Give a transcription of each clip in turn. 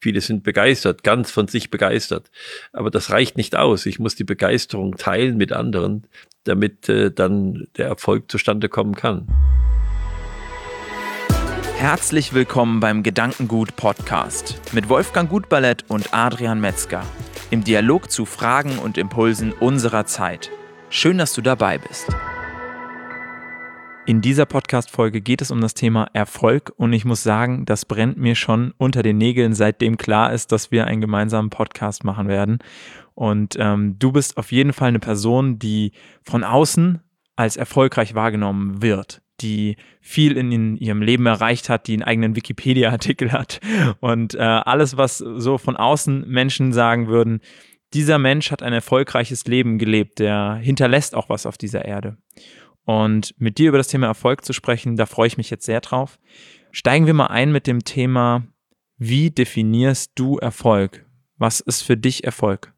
Viele sind begeistert, ganz von sich begeistert. Aber das reicht nicht aus. Ich muss die Begeisterung teilen mit anderen, damit äh, dann der Erfolg zustande kommen kann. Herzlich willkommen beim Gedankengut Podcast mit Wolfgang Gutballett und Adrian Metzger im Dialog zu Fragen und Impulsen unserer Zeit. Schön, dass du dabei bist. In dieser Podcast-Folge geht es um das Thema Erfolg und ich muss sagen, das brennt mir schon unter den Nägeln, seitdem klar ist, dass wir einen gemeinsamen Podcast machen werden. Und ähm, du bist auf jeden Fall eine Person, die von außen als erfolgreich wahrgenommen wird, die viel in, in ihrem Leben erreicht hat, die einen eigenen Wikipedia-Artikel hat und äh, alles, was so von außen Menschen sagen würden, dieser Mensch hat ein erfolgreiches Leben gelebt, der hinterlässt auch was auf dieser Erde. Und mit dir über das Thema Erfolg zu sprechen, da freue ich mich jetzt sehr drauf. Steigen wir mal ein mit dem Thema, wie definierst du Erfolg? Was ist für dich Erfolg?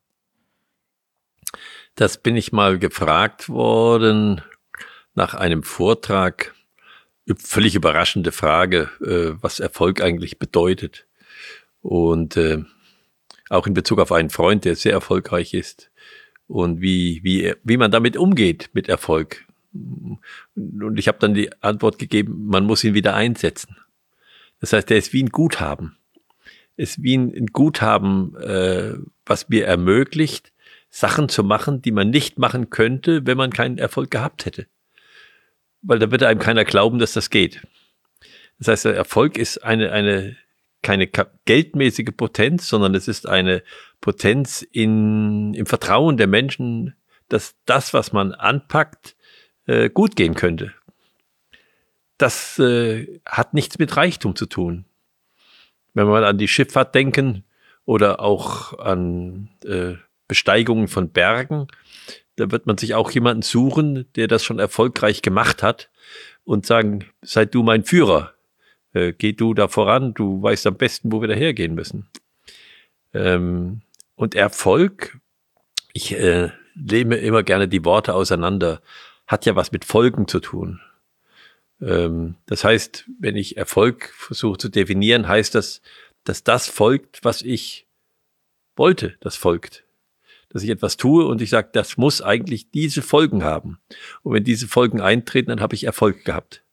Das bin ich mal gefragt worden nach einem Vortrag. Völlig überraschende Frage, äh, was Erfolg eigentlich bedeutet. Und äh, auch in Bezug auf einen Freund, der sehr erfolgreich ist. Und wie, wie, wie man damit umgeht mit Erfolg. Und ich habe dann die Antwort gegeben, man muss ihn wieder einsetzen. Das heißt, er ist wie ein Guthaben. Ist wie ein Guthaben, äh, was mir ermöglicht, Sachen zu machen, die man nicht machen könnte, wenn man keinen Erfolg gehabt hätte. Weil da würde einem keiner glauben, dass das geht. Das heißt, der Erfolg ist eine, eine, keine geldmäßige Potenz, sondern es ist eine Potenz in, im Vertrauen der Menschen, dass das, was man anpackt, äh, gut gehen könnte. Das äh, hat nichts mit Reichtum zu tun. Wenn mal an die Schifffahrt denken oder auch an äh, Besteigungen von Bergen, da wird man sich auch jemanden suchen, der das schon erfolgreich gemacht hat und sagen, sei du mein Führer, äh, geh du da voran, du weißt am besten, wo wir dahergehen müssen. Ähm, und Erfolg, ich äh, lehme immer gerne die Worte auseinander hat ja was mit Folgen zu tun. Ähm, das heißt, wenn ich Erfolg versuche zu definieren, heißt das, dass das folgt, was ich wollte, das folgt. Dass ich etwas tue und ich sage, das muss eigentlich diese Folgen haben. Und wenn diese Folgen eintreten, dann habe ich Erfolg gehabt.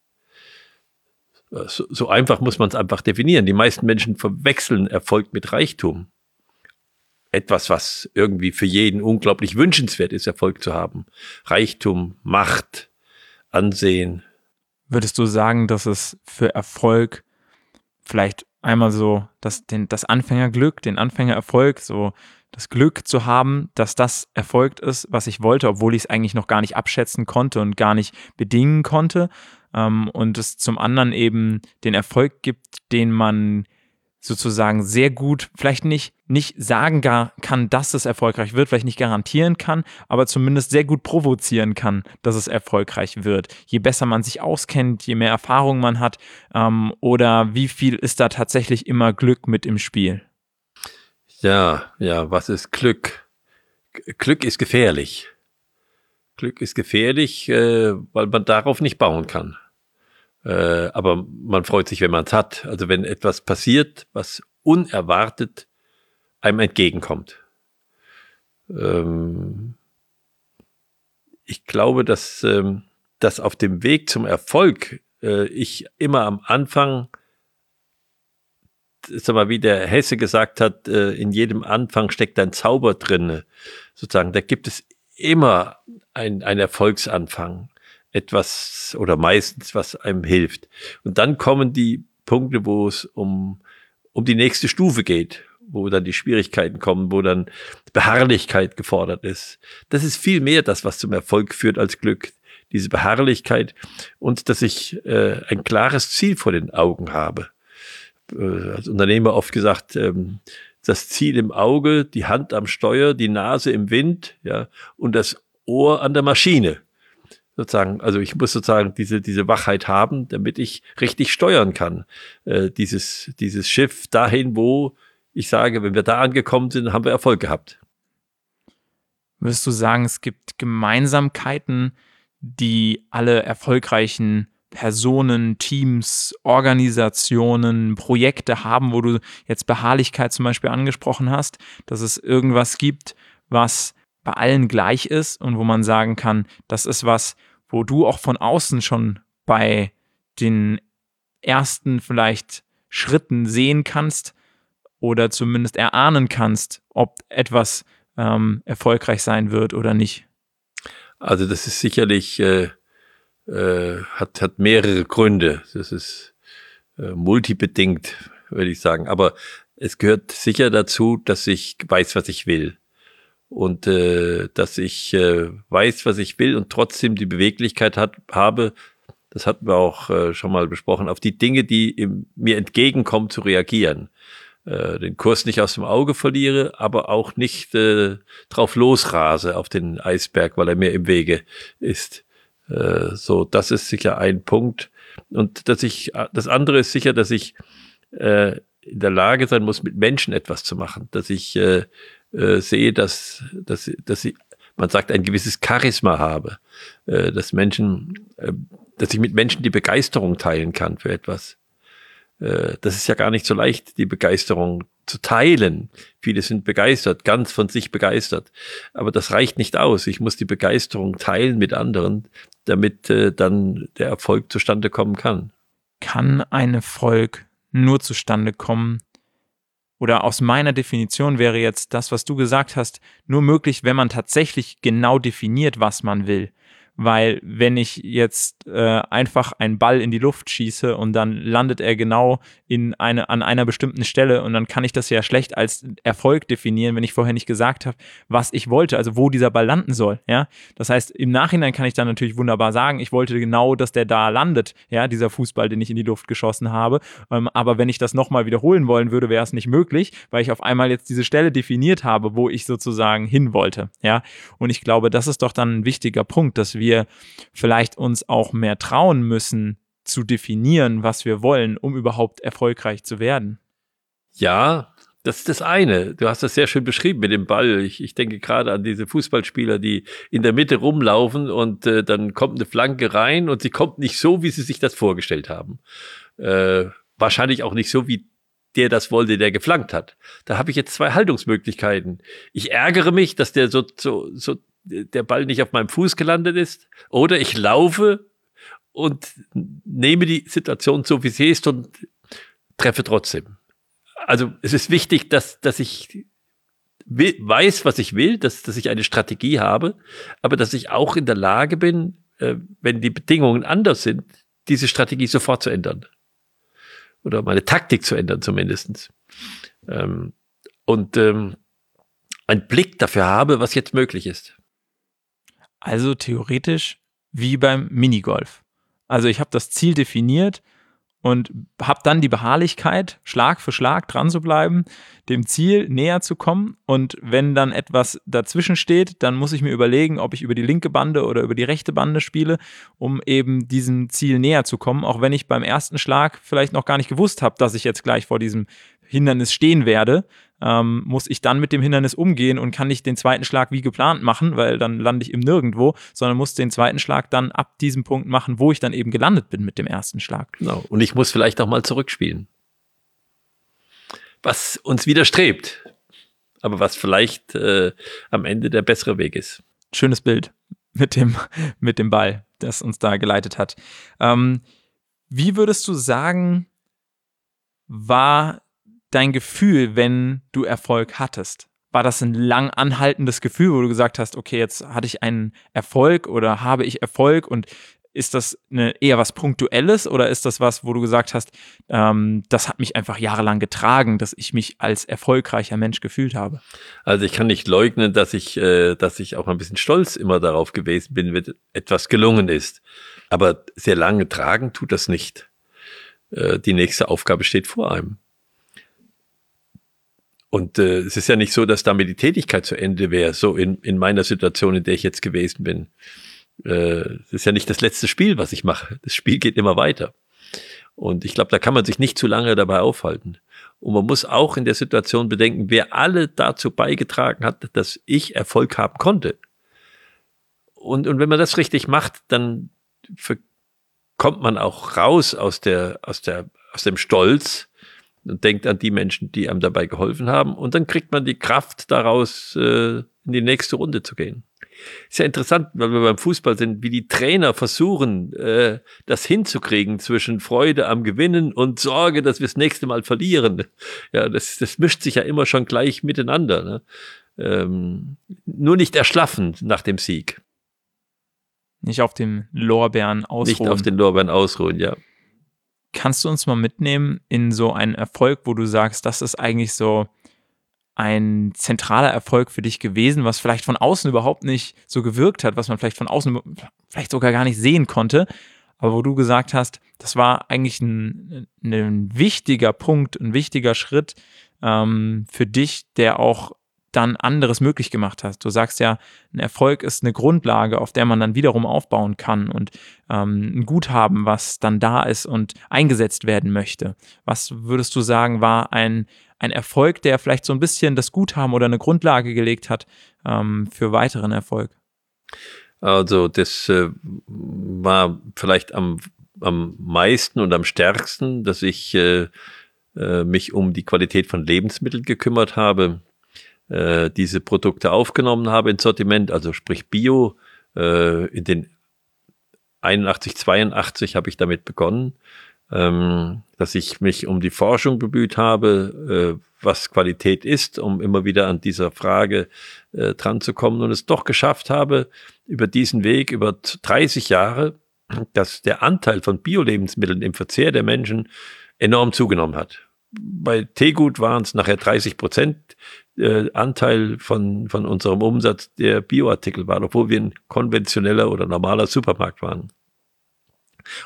So, so einfach muss man es einfach definieren. Die meisten Menschen verwechseln Erfolg mit Reichtum etwas, was irgendwie für jeden unglaublich wünschenswert ist, Erfolg zu haben. Reichtum, Macht, Ansehen. Würdest du sagen, dass es für Erfolg vielleicht einmal so das, den, das Anfängerglück, den Anfängererfolg, so das Glück zu haben, dass das erfolgt ist, was ich wollte, obwohl ich es eigentlich noch gar nicht abschätzen konnte und gar nicht bedingen konnte. Ähm, und es zum anderen eben den Erfolg gibt, den man sozusagen sehr gut, vielleicht nicht, nicht sagen gar kann, dass es erfolgreich wird, vielleicht nicht garantieren kann, aber zumindest sehr gut provozieren kann, dass es erfolgreich wird. Je besser man sich auskennt, je mehr Erfahrung man hat ähm, oder wie viel ist da tatsächlich immer Glück mit im Spiel? Ja, ja, was ist Glück? Glück ist gefährlich. Glück ist gefährlich, äh, weil man darauf nicht bauen kann. Äh, aber man freut sich, wenn man es hat. Also wenn etwas passiert, was unerwartet einem entgegenkommt. Ähm, ich glaube, dass, ähm, dass auf dem Weg zum Erfolg äh, ich immer am Anfang, sag mal, wie der Hesse gesagt hat, äh, in jedem Anfang steckt ein Zauber drin. Sozusagen, da gibt es immer ein, ein Erfolgsanfang etwas oder meistens, was einem hilft. Und dann kommen die Punkte, wo es um, um die nächste Stufe geht, wo dann die Schwierigkeiten kommen, wo dann Beharrlichkeit gefordert ist. Das ist viel mehr das, was zum Erfolg führt als Glück. Diese Beharrlichkeit und dass ich äh, ein klares Ziel vor den Augen habe. Äh, als Unternehmer oft gesagt, ähm, das Ziel im Auge, die Hand am Steuer, die Nase im Wind, ja, und das Ohr an der Maschine sozusagen, also ich muss sozusagen diese, diese Wachheit haben, damit ich richtig steuern kann. Äh, dieses, dieses Schiff dahin, wo ich sage, wenn wir da angekommen sind, haben wir Erfolg gehabt. Würdest du sagen, es gibt Gemeinsamkeiten, die alle erfolgreichen Personen, Teams, Organisationen, Projekte haben, wo du jetzt Beharrlichkeit zum Beispiel angesprochen hast, dass es irgendwas gibt, was bei allen gleich ist und wo man sagen kann, das ist was, wo du auch von außen schon bei den ersten vielleicht Schritten sehen kannst oder zumindest erahnen kannst, ob etwas ähm, erfolgreich sein wird oder nicht? Also das ist sicherlich, äh, äh, hat, hat mehrere Gründe. Das ist äh, multibedingt, würde ich sagen. Aber es gehört sicher dazu, dass ich weiß, was ich will. Und äh, dass ich äh, weiß, was ich will und trotzdem die Beweglichkeit hat, habe, das hatten wir auch äh, schon mal besprochen, auf die Dinge, die im, mir entgegenkommen, zu reagieren. Äh, den Kurs nicht aus dem Auge verliere, aber auch nicht äh, drauf losrase auf den Eisberg, weil er mir im Wege ist. Äh, so, das ist sicher ein Punkt. Und dass ich, das andere ist sicher, dass ich äh, in der Lage sein muss, mit Menschen etwas zu machen, dass ich äh, äh, sehe, dass, dass, dass ich, man sagt, ein gewisses Charisma habe, äh, dass Menschen äh, dass ich mit Menschen die Begeisterung teilen kann für etwas. Äh, das ist ja gar nicht so leicht, die Begeisterung zu teilen. Viele sind begeistert, ganz von sich begeistert. Aber das reicht nicht aus. Ich muss die Begeisterung teilen mit anderen, damit äh, dann der Erfolg zustande kommen kann. Kann ein Erfolg nur zustande kommen? Oder aus meiner Definition wäre jetzt das, was du gesagt hast, nur möglich, wenn man tatsächlich genau definiert, was man will weil wenn ich jetzt äh, einfach einen Ball in die Luft schieße und dann landet er genau in eine, an einer bestimmten Stelle und dann kann ich das ja schlecht als Erfolg definieren, wenn ich vorher nicht gesagt habe, was ich wollte, also wo dieser Ball landen soll, ja. Das heißt, im Nachhinein kann ich dann natürlich wunderbar sagen, ich wollte genau, dass der da landet, ja, dieser Fußball, den ich in die Luft geschossen habe. Ähm, aber wenn ich das nochmal wiederholen wollen würde, wäre es nicht möglich, weil ich auf einmal jetzt diese Stelle definiert habe, wo ich sozusagen hin wollte, ja. Und ich glaube, das ist doch dann ein wichtiger Punkt, dass wir wir vielleicht uns auch mehr trauen müssen, zu definieren, was wir wollen, um überhaupt erfolgreich zu werden. Ja, das ist das eine. Du hast das sehr schön beschrieben mit dem Ball. Ich, ich denke gerade an diese Fußballspieler, die in der Mitte rumlaufen und äh, dann kommt eine Flanke rein und sie kommt nicht so, wie sie sich das vorgestellt haben. Äh, wahrscheinlich auch nicht so, wie der das wollte, der geflankt hat. Da habe ich jetzt zwei Haltungsmöglichkeiten. Ich ärgere mich, dass der so, so, so der Ball nicht auf meinem Fuß gelandet ist. Oder ich laufe und nehme die Situation so, wie sie ist und treffe trotzdem. Also es ist wichtig, dass, dass ich weiß, was ich will, dass, dass ich eine Strategie habe, aber dass ich auch in der Lage bin, äh, wenn die Bedingungen anders sind, diese Strategie sofort zu ändern. Oder meine Taktik zu ändern zumindestens. Ähm, und ähm, einen Blick dafür habe, was jetzt möglich ist. Also theoretisch wie beim Minigolf. Also ich habe das Ziel definiert und habe dann die Beharrlichkeit, Schlag für Schlag dran zu bleiben, dem Ziel näher zu kommen. Und wenn dann etwas dazwischen steht, dann muss ich mir überlegen, ob ich über die linke Bande oder über die rechte Bande spiele, um eben diesem Ziel näher zu kommen. Auch wenn ich beim ersten Schlag vielleicht noch gar nicht gewusst habe, dass ich jetzt gleich vor diesem Hindernis stehen werde, ähm, muss ich dann mit dem Hindernis umgehen und kann nicht den zweiten Schlag wie geplant machen, weil dann lande ich im Nirgendwo, sondern muss den zweiten Schlag dann ab diesem Punkt machen, wo ich dann eben gelandet bin mit dem ersten Schlag. Genau. Und ich muss vielleicht auch mal zurückspielen. Was uns widerstrebt, aber was vielleicht äh, am Ende der bessere Weg ist. Schönes Bild mit dem, mit dem Ball, das uns da geleitet hat. Ähm, wie würdest du sagen, war dein Gefühl, wenn du Erfolg hattest? War das ein lang anhaltendes Gefühl, wo du gesagt hast, okay, jetzt hatte ich einen Erfolg oder habe ich Erfolg und ist das eine, eher was Punktuelles oder ist das was, wo du gesagt hast, ähm, das hat mich einfach jahrelang getragen, dass ich mich als erfolgreicher Mensch gefühlt habe? Also ich kann nicht leugnen, dass ich, äh, dass ich auch ein bisschen stolz immer darauf gewesen bin, wenn etwas gelungen ist. Aber sehr lange tragen tut das nicht. Äh, die nächste Aufgabe steht vor einem. Und äh, es ist ja nicht so, dass damit die Tätigkeit zu Ende wäre, so in, in meiner Situation, in der ich jetzt gewesen bin. Äh, es ist ja nicht das letzte Spiel, was ich mache. Das Spiel geht immer weiter. Und ich glaube, da kann man sich nicht zu lange dabei aufhalten. Und man muss auch in der Situation bedenken, wer alle dazu beigetragen hat, dass ich Erfolg haben konnte. Und, und wenn man das richtig macht, dann kommt man auch raus aus der, aus der, aus dem Stolz und denkt an die Menschen, die einem dabei geholfen haben. Und dann kriegt man die Kraft daraus, äh, in die nächste Runde zu gehen. Ist ja interessant, weil wir beim Fußball sind, wie die Trainer versuchen, äh, das hinzukriegen zwischen Freude am Gewinnen und Sorge, dass wir das nächste Mal verlieren. Ja, das, das mischt sich ja immer schon gleich miteinander. Ne? Ähm, nur nicht erschlaffen nach dem Sieg. Nicht auf den Lorbeeren ausruhen. Nicht auf den Lorbeeren ausruhen, ja. Kannst du uns mal mitnehmen in so einen Erfolg, wo du sagst, das ist eigentlich so ein zentraler Erfolg für dich gewesen, was vielleicht von außen überhaupt nicht so gewirkt hat, was man vielleicht von außen vielleicht sogar gar nicht sehen konnte, aber wo du gesagt hast, das war eigentlich ein, ein wichtiger Punkt, ein wichtiger Schritt ähm, für dich, der auch dann anderes möglich gemacht hast. Du sagst ja, ein Erfolg ist eine Grundlage, auf der man dann wiederum aufbauen kann und ähm, ein Guthaben, was dann da ist und eingesetzt werden möchte. Was würdest du sagen, war ein, ein Erfolg, der vielleicht so ein bisschen das Guthaben oder eine Grundlage gelegt hat ähm, für weiteren Erfolg? Also das äh, war vielleicht am, am meisten und am stärksten, dass ich äh, äh, mich um die Qualität von Lebensmitteln gekümmert habe äh, diese Produkte aufgenommen habe ins Sortiment, also sprich Bio. Äh, in den 81, 82 habe ich damit begonnen, ähm, dass ich mich um die Forschung bemüht habe, äh, was Qualität ist, um immer wieder an dieser Frage äh, dran zu kommen und es doch geschafft habe, über diesen Weg, über 30 Jahre, dass der Anteil von Bio-Lebensmitteln im Verzehr der Menschen enorm zugenommen hat. Bei Teegut waren es nachher 30 Prozent äh, Anteil von, von unserem Umsatz der Bioartikel war, obwohl wir ein konventioneller oder normaler Supermarkt waren.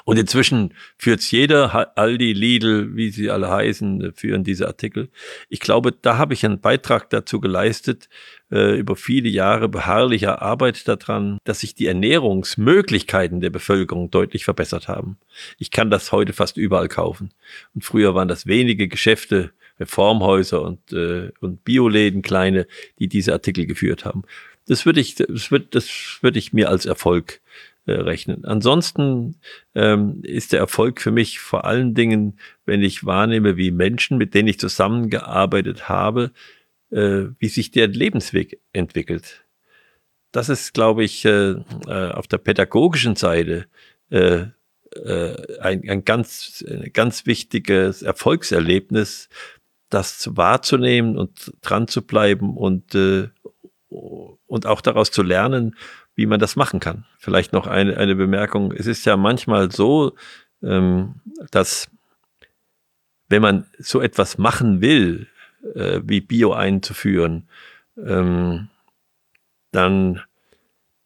Und inzwischen führt's jeder, Aldi, Lidl, wie sie alle heißen, führen diese Artikel. Ich glaube, da habe ich einen Beitrag dazu geleistet, äh, über viele Jahre beharrlicher Arbeit daran, dass sich die Ernährungsmöglichkeiten der Bevölkerung deutlich verbessert haben. Ich kann das heute fast überall kaufen. Und früher waren das wenige Geschäfte, Reformhäuser und, äh, und Bioläden, kleine, die diese Artikel geführt haben. Das würde ich, das würde, das würde ich mir als Erfolg äh, rechnen. Ansonsten ähm, ist der Erfolg für mich vor allen Dingen, wenn ich wahrnehme, wie Menschen, mit denen ich zusammengearbeitet habe, äh, wie sich der Lebensweg entwickelt. Das ist, glaube ich, äh, äh, auf der pädagogischen Seite äh, äh, ein, ein ganz, ein ganz wichtiges Erfolgserlebnis, das wahrzunehmen und dran zu bleiben und, äh, und auch daraus zu lernen, wie man das machen kann. Vielleicht noch eine, eine Bemerkung. Es ist ja manchmal so, ähm, dass wenn man so etwas machen will, äh, wie Bio einzuführen, ähm, dann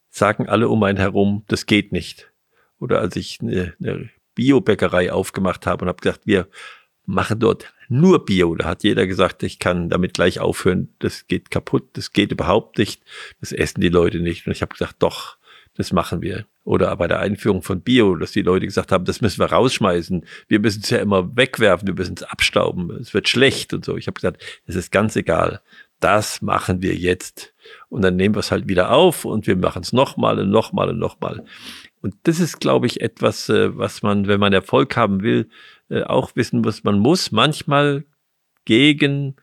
sagen alle um einen herum, das geht nicht. Oder als ich eine, eine Bio-Bäckerei aufgemacht habe und habe gesagt, wir machen dort nur Bio. Da hat jeder gesagt, ich kann damit gleich aufhören. Das geht kaputt, das geht überhaupt nicht. Das essen die Leute nicht. Und ich habe gesagt, doch, das machen wir. Oder bei der Einführung von Bio, dass die Leute gesagt haben, das müssen wir rausschmeißen. Wir müssen es ja immer wegwerfen, wir müssen es abstauben. Es wird schlecht und so. Ich habe gesagt, es ist ganz egal. Das machen wir jetzt. Und dann nehmen wir es halt wieder auf und wir machen es nochmal und nochmal und nochmal. Und das ist, glaube ich, etwas, äh, was man, wenn man Erfolg haben will, äh, auch wissen muss, man muss manchmal gegen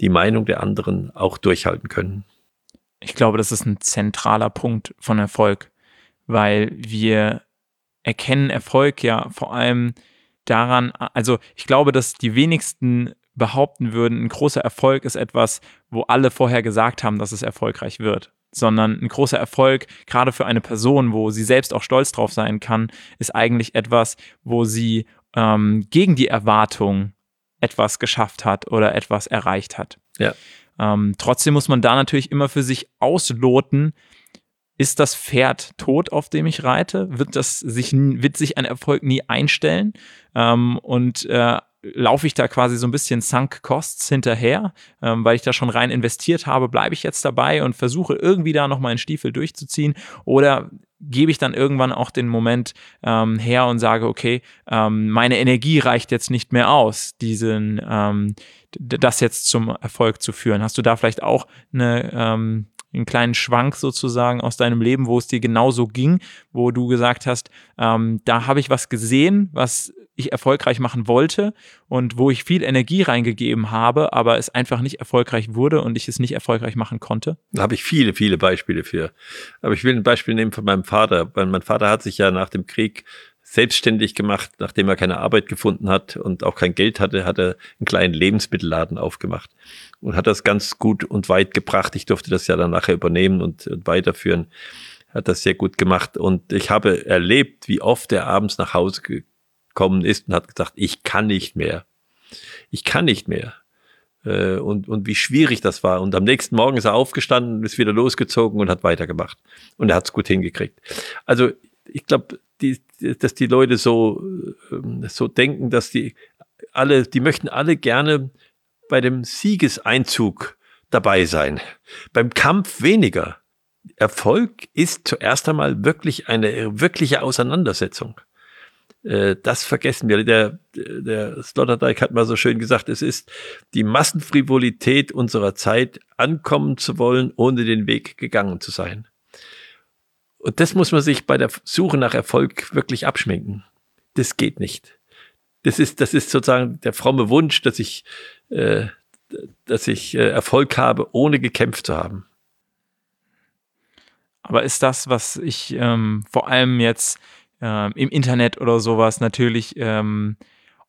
die Meinung der anderen auch durchhalten können. Ich glaube, das ist ein zentraler Punkt von Erfolg, weil wir erkennen Erfolg ja vor allem daran, also ich glaube, dass die wenigsten behaupten würden, ein großer Erfolg ist etwas, wo alle vorher gesagt haben, dass es erfolgreich wird sondern ein großer Erfolg, gerade für eine Person, wo sie selbst auch stolz drauf sein kann, ist eigentlich etwas, wo sie ähm, gegen die Erwartung etwas geschafft hat oder etwas erreicht hat. Ja. Ähm, trotzdem muss man da natürlich immer für sich ausloten, ist das Pferd tot, auf dem ich reite? Wird das sich, wird sich ein Erfolg nie einstellen? Ähm, und äh, laufe ich da quasi so ein bisschen Sunk Costs hinterher, ähm, weil ich da schon rein investiert habe, bleibe ich jetzt dabei und versuche irgendwie da noch meinen Stiefel durchzuziehen oder gebe ich dann irgendwann auch den Moment ähm, her und sage, okay, ähm, meine Energie reicht jetzt nicht mehr aus, diesen, ähm, das jetzt zum Erfolg zu führen. Hast du da vielleicht auch eine, ähm, einen kleinen Schwank sozusagen aus deinem Leben, wo es dir genauso ging, wo du gesagt hast, ähm, da habe ich was gesehen, was ich erfolgreich machen wollte und wo ich viel Energie reingegeben habe, aber es einfach nicht erfolgreich wurde und ich es nicht erfolgreich machen konnte? Da habe ich viele, viele Beispiele für. Aber ich will ein Beispiel nehmen von meinem Vater, weil mein Vater hat sich ja nach dem Krieg selbstständig gemacht, nachdem er keine Arbeit gefunden hat und auch kein Geld hatte, hat er einen kleinen Lebensmittelladen aufgemacht und hat das ganz gut und weit gebracht. Ich durfte das ja dann nachher übernehmen und, und weiterführen. Hat das sehr gut gemacht und ich habe erlebt, wie oft er abends nach Hause gekommen ist und hat gesagt, ich kann nicht mehr. Ich kann nicht mehr. Äh, und, und wie schwierig das war. Und am nächsten Morgen ist er aufgestanden, ist wieder losgezogen und hat weitergemacht. Und er hat es gut hingekriegt. Also ich glaube, die, dass die Leute so, ähm, so denken, dass die alle, die möchten alle gerne bei dem Siegeseinzug dabei sein. Beim Kampf weniger. Erfolg ist zuerst einmal wirklich eine wirkliche Auseinandersetzung. Äh, das vergessen wir. Der, der Sloterdijk hat mal so schön gesagt, es ist die Massenfrivolität unserer Zeit, ankommen zu wollen, ohne den Weg gegangen zu sein. Und das muss man sich bei der Suche nach Erfolg wirklich abschminken. Das geht nicht. Das ist, das ist sozusagen der fromme Wunsch, dass ich, äh, dass ich äh, Erfolg habe, ohne gekämpft zu haben. Aber ist das, was ich ähm, vor allem jetzt ähm, im Internet oder sowas natürlich ähm,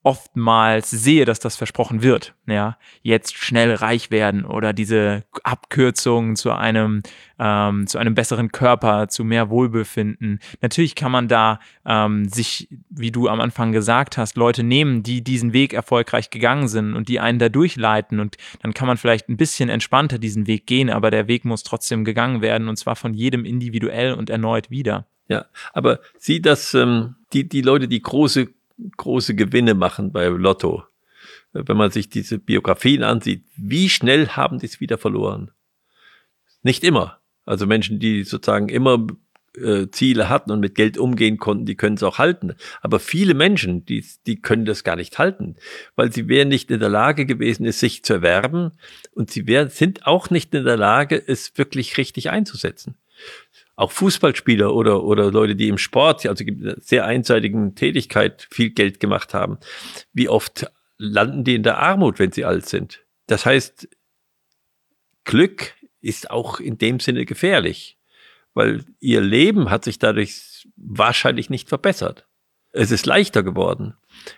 oftmals sehe, dass das versprochen wird. Ja, jetzt schnell reich werden oder diese Abkürzungen zu einem ähm, zu einem besseren Körper, zu mehr Wohlbefinden. Natürlich kann man da ähm, sich, wie du am Anfang gesagt hast, Leute nehmen, die diesen Weg erfolgreich gegangen sind und die einen da durchleiten und dann kann man vielleicht ein bisschen entspannter diesen Weg gehen, aber der Weg muss trotzdem gegangen werden und zwar von jedem individuell und erneut wieder. Ja, aber sieh das, ähm, die, die Leute, die große große Gewinne machen bei Lotto. Wenn man sich diese Biografien ansieht, wie schnell haben die es wieder verloren? Nicht immer. Also Menschen, die sozusagen immer äh, Ziele hatten und mit Geld umgehen konnten, die können es auch halten. Aber viele Menschen, die, die können das gar nicht halten, weil sie wären nicht in der Lage gewesen, es sich zu erwerben und sie wär, sind auch nicht in der Lage, es wirklich richtig einzusetzen auch Fußballspieler oder, oder Leute, die im Sport, also sehr einseitigen Tätigkeit viel Geld gemacht haben, wie oft landen die in der Armut, wenn sie alt sind? Das heißt, Glück ist auch in dem Sinne gefährlich, weil ihr Leben hat sich dadurch wahrscheinlich nicht verbessert. Es ist leichter geworden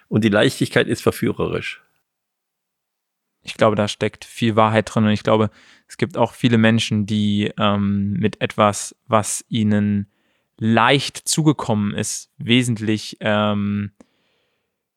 und die Leichtigkeit ist verführerisch ich glaube, da steckt viel Wahrheit drin und ich glaube, es gibt auch viele Menschen, die ähm, mit etwas, was ihnen leicht zugekommen ist, wesentlich ähm,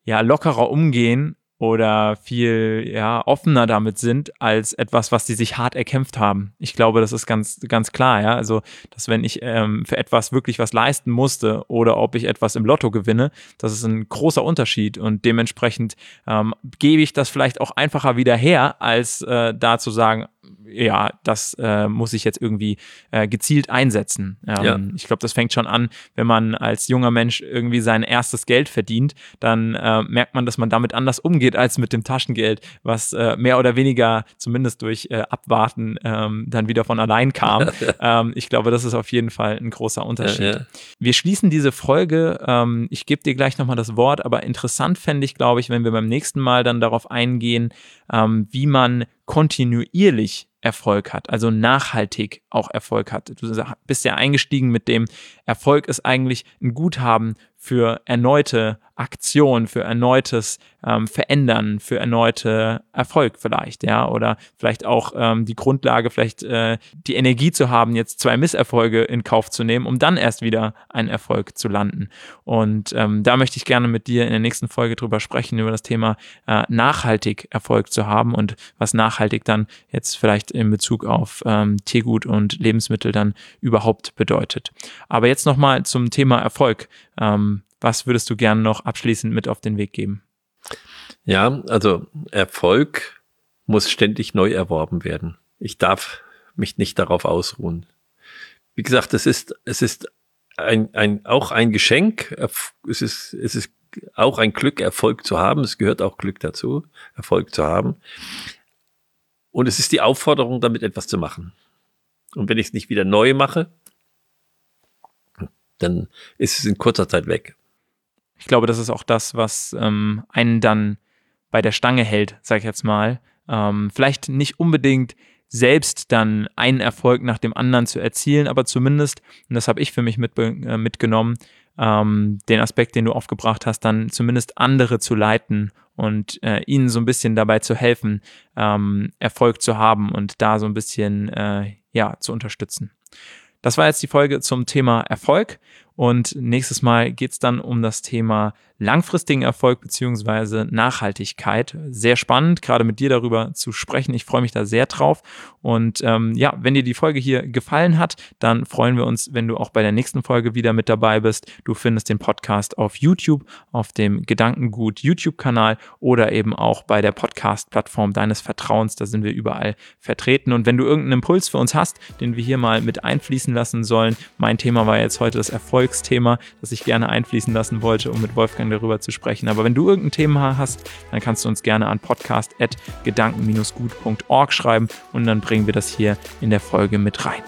ja lockerer umgehen oder viel ja offener damit sind als etwas, was sie sich hart erkämpft haben. Ich glaube, das ist ganz ganz klar, ja. Also, dass wenn ich ähm, für etwas wirklich was leisten musste oder ob ich etwas im Lotto gewinne, das ist ein großer Unterschied und dementsprechend ähm, gebe ich das vielleicht auch einfacher wieder her, als äh, da zu sagen, ja, das äh, muss ich jetzt irgendwie äh, gezielt einsetzen. Ähm, ja. Ich glaube, das fängt schon an, wenn man als junger Mensch irgendwie sein erstes Geld verdient, dann äh, merkt man, dass man damit anders umgeht als mit dem Taschengeld, was äh, mehr oder weniger zumindest durch äh, Abwarten ähm, dann wieder von allein kam. ähm, ich glaube, das ist auf jeden Fall ein großer Unterschied. Ja, ja. Wir schließen diese Folge. Ähm, ich gebe dir gleich nochmal das Wort, aber interessant fände ich, glaube ich, wenn wir beim nächsten Mal dann darauf eingehen, ähm, wie man kontinuierlich Erfolg hat, also nachhaltig auch Erfolg hat. Du bist ja eingestiegen mit dem Erfolg ist eigentlich ein Guthaben für erneute Aktion, für erneutes ähm, Verändern, für erneute Erfolg vielleicht, ja, oder vielleicht auch ähm, die Grundlage, vielleicht äh, die Energie zu haben, jetzt zwei Misserfolge in Kauf zu nehmen, um dann erst wieder einen Erfolg zu landen. Und ähm, da möchte ich gerne mit dir in der nächsten Folge drüber sprechen, über das Thema äh, nachhaltig Erfolg zu haben und was nachhaltig dann jetzt vielleicht in Bezug auf ähm, Tiergut und Lebensmittel dann überhaupt bedeutet. Aber jetzt nochmal zum Thema Erfolg. Ähm, was würdest du gerne noch abschließend mit auf den Weg geben? Ja, also Erfolg muss ständig neu erworben werden. Ich darf mich nicht darauf ausruhen. Wie gesagt, es ist, es ist ein, ein, auch ein Geschenk. Es ist, es ist auch ein Glück, Erfolg zu haben. Es gehört auch Glück dazu, Erfolg zu haben. Und es ist die Aufforderung, damit etwas zu machen. Und wenn ich es nicht wieder neu mache, dann ist es in kurzer Zeit weg. Ich glaube, das ist auch das, was ähm, einen dann bei der Stange hält, sag ich jetzt mal. Ähm, vielleicht nicht unbedingt selbst dann einen Erfolg nach dem anderen zu erzielen, aber zumindest, und das habe ich für mich mit, äh, mitgenommen, ähm, den Aspekt, den du aufgebracht hast, dann zumindest andere zu leiten und äh, ihnen so ein bisschen dabei zu helfen, ähm, Erfolg zu haben und da so ein bisschen äh, ja zu unterstützen. Das war jetzt die Folge zum Thema Erfolg und nächstes Mal geht es dann um das Thema langfristigen Erfolg beziehungsweise Nachhaltigkeit. Sehr spannend, gerade mit dir darüber zu sprechen. Ich freue mich da sehr drauf. Und ähm, ja, wenn dir die Folge hier gefallen hat, dann freuen wir uns, wenn du auch bei der nächsten Folge wieder mit dabei bist. Du findest den Podcast auf YouTube, auf dem Gedankengut YouTube-Kanal oder eben auch bei der Podcast-Plattform deines Vertrauens. Da sind wir überall vertreten. Und wenn du irgendeinen Impuls für uns hast, den wir hier mal mit einfließen lassen sollen, mein Thema war jetzt heute das Erfolgsthema, das ich gerne einfließen lassen wollte, um mit Wolfgang darüber zu sprechen. Aber wenn du irgendein Thema hast, dann kannst du uns gerne an podcast.gedanken-gut.org schreiben und dann bringen wir das hier in der Folge mit rein.